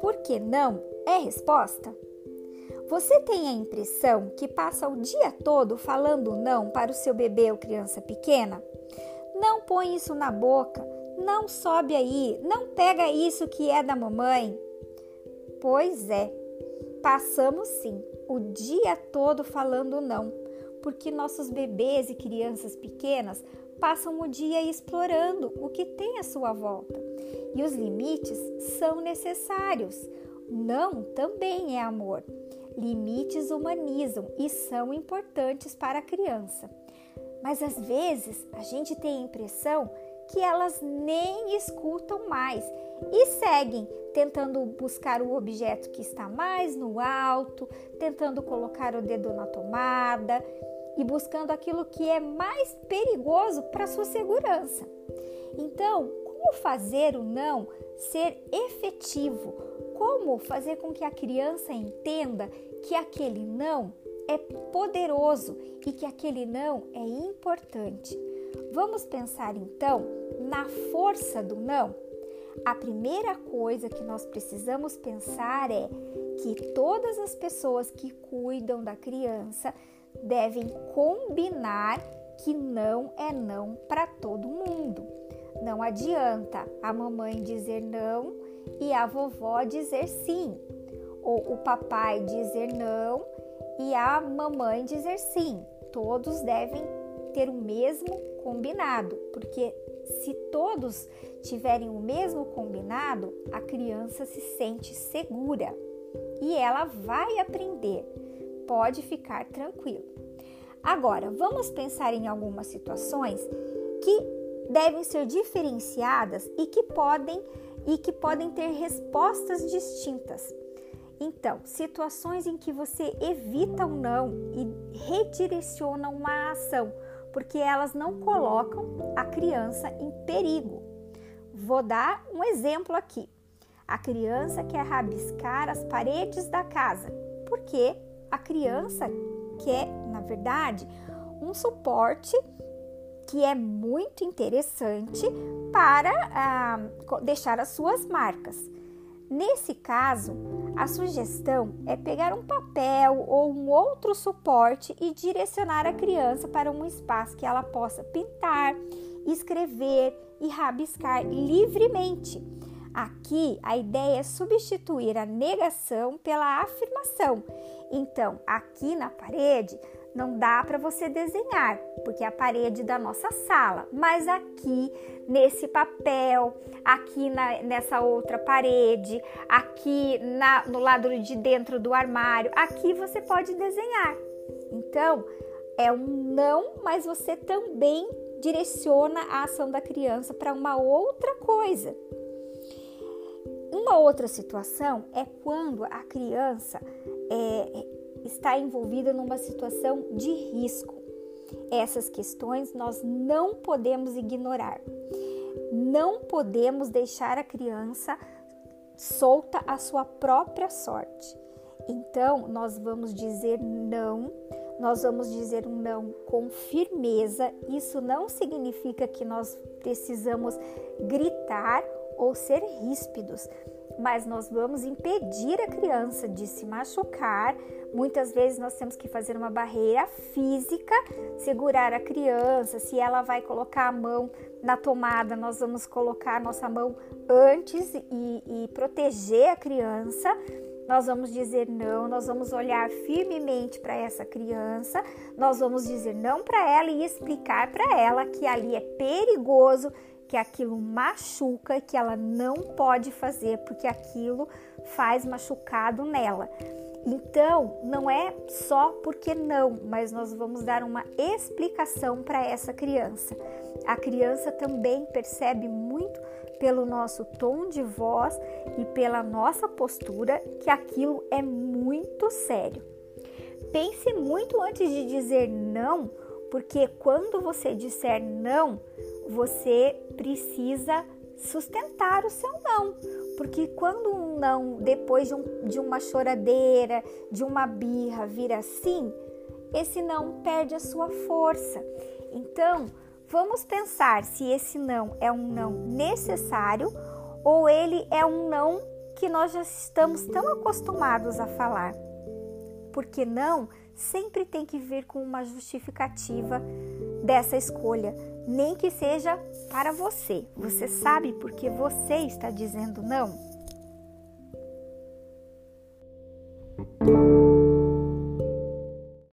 Por que não é resposta? Você tem a impressão que passa o dia todo falando não para o seu bebê ou criança pequena? Não põe isso na boca, não sobe aí, não pega isso que é da mamãe. Pois é, passamos sim o dia todo falando não, porque nossos bebês e crianças pequenas passam o dia explorando o que tem à sua volta. E os limites são necessários. Não também é amor. Limites humanizam e são importantes para a criança. Mas às vezes a gente tem a impressão que elas nem escutam mais e seguem tentando buscar o objeto que está mais no alto, tentando colocar o dedo na tomada e buscando aquilo que é mais perigoso para sua segurança. Então, como fazer o não ser efetivo? Como fazer com que a criança entenda que aquele não é poderoso e que aquele não é importante? Vamos pensar então na força do não? A primeira coisa que nós precisamos pensar é que todas as pessoas que cuidam da criança devem combinar que não é não para todo mundo. Não adianta a mamãe dizer não e a vovó dizer sim, ou o papai dizer não e a mamãe dizer sim. Todos devem ter o mesmo combinado, porque se todos tiverem o mesmo combinado, a criança se sente segura e ela vai aprender. Pode ficar tranquilo. Agora, vamos pensar em algumas situações que devem ser diferenciadas e que podem e que podem ter respostas distintas. Então, situações em que você evita o não e redireciona uma ação, porque elas não colocam a criança em perigo. Vou dar um exemplo aqui. A criança quer rabiscar as paredes da casa, porque a criança quer, na verdade, um suporte que é muito interessante para ah, deixar as suas marcas. Nesse caso, a sugestão é pegar um papel ou um outro suporte e direcionar a criança para um espaço que ela possa pintar, escrever e rabiscar livremente. Aqui a ideia é substituir a negação pela afirmação. Então, aqui na parede, não dá para você desenhar, porque é a parede da nossa sala, mas aqui nesse papel, aqui na, nessa outra parede, aqui na, no lado de dentro do armário, aqui você pode desenhar. Então, é um não, mas você também direciona a ação da criança para uma outra coisa. Uma outra situação é quando a criança é, está envolvida numa situação de risco. Essas questões nós não podemos ignorar. Não podemos deixar a criança solta a sua própria sorte. Então, nós vamos dizer não, nós vamos dizer um não com firmeza. Isso não significa que nós precisamos gritar ou ser ríspidos, mas nós vamos impedir a criança de se machucar. Muitas vezes nós temos que fazer uma barreira física, segurar a criança. Se ela vai colocar a mão na tomada, nós vamos colocar a nossa mão antes e, e proteger a criança. Nós vamos dizer não, nós vamos olhar firmemente para essa criança, nós vamos dizer não para ela e explicar para ela que ali é perigoso que aquilo machuca, que ela não pode fazer porque aquilo faz machucado nela. Então, não é só porque não, mas nós vamos dar uma explicação para essa criança. A criança também percebe muito pelo nosso tom de voz e pela nossa postura que aquilo é muito sério. Pense muito antes de dizer não, porque quando você disser não, você precisa sustentar o seu não. Porque quando um não, depois de, um, de uma choradeira, de uma birra, vira sim, esse não perde a sua força. Então, Vamos pensar se esse não é um não necessário ou ele é um não que nós já estamos tão acostumados a falar. Porque não sempre tem que vir com uma justificativa dessa escolha, nem que seja para você. Você sabe porque você está dizendo não?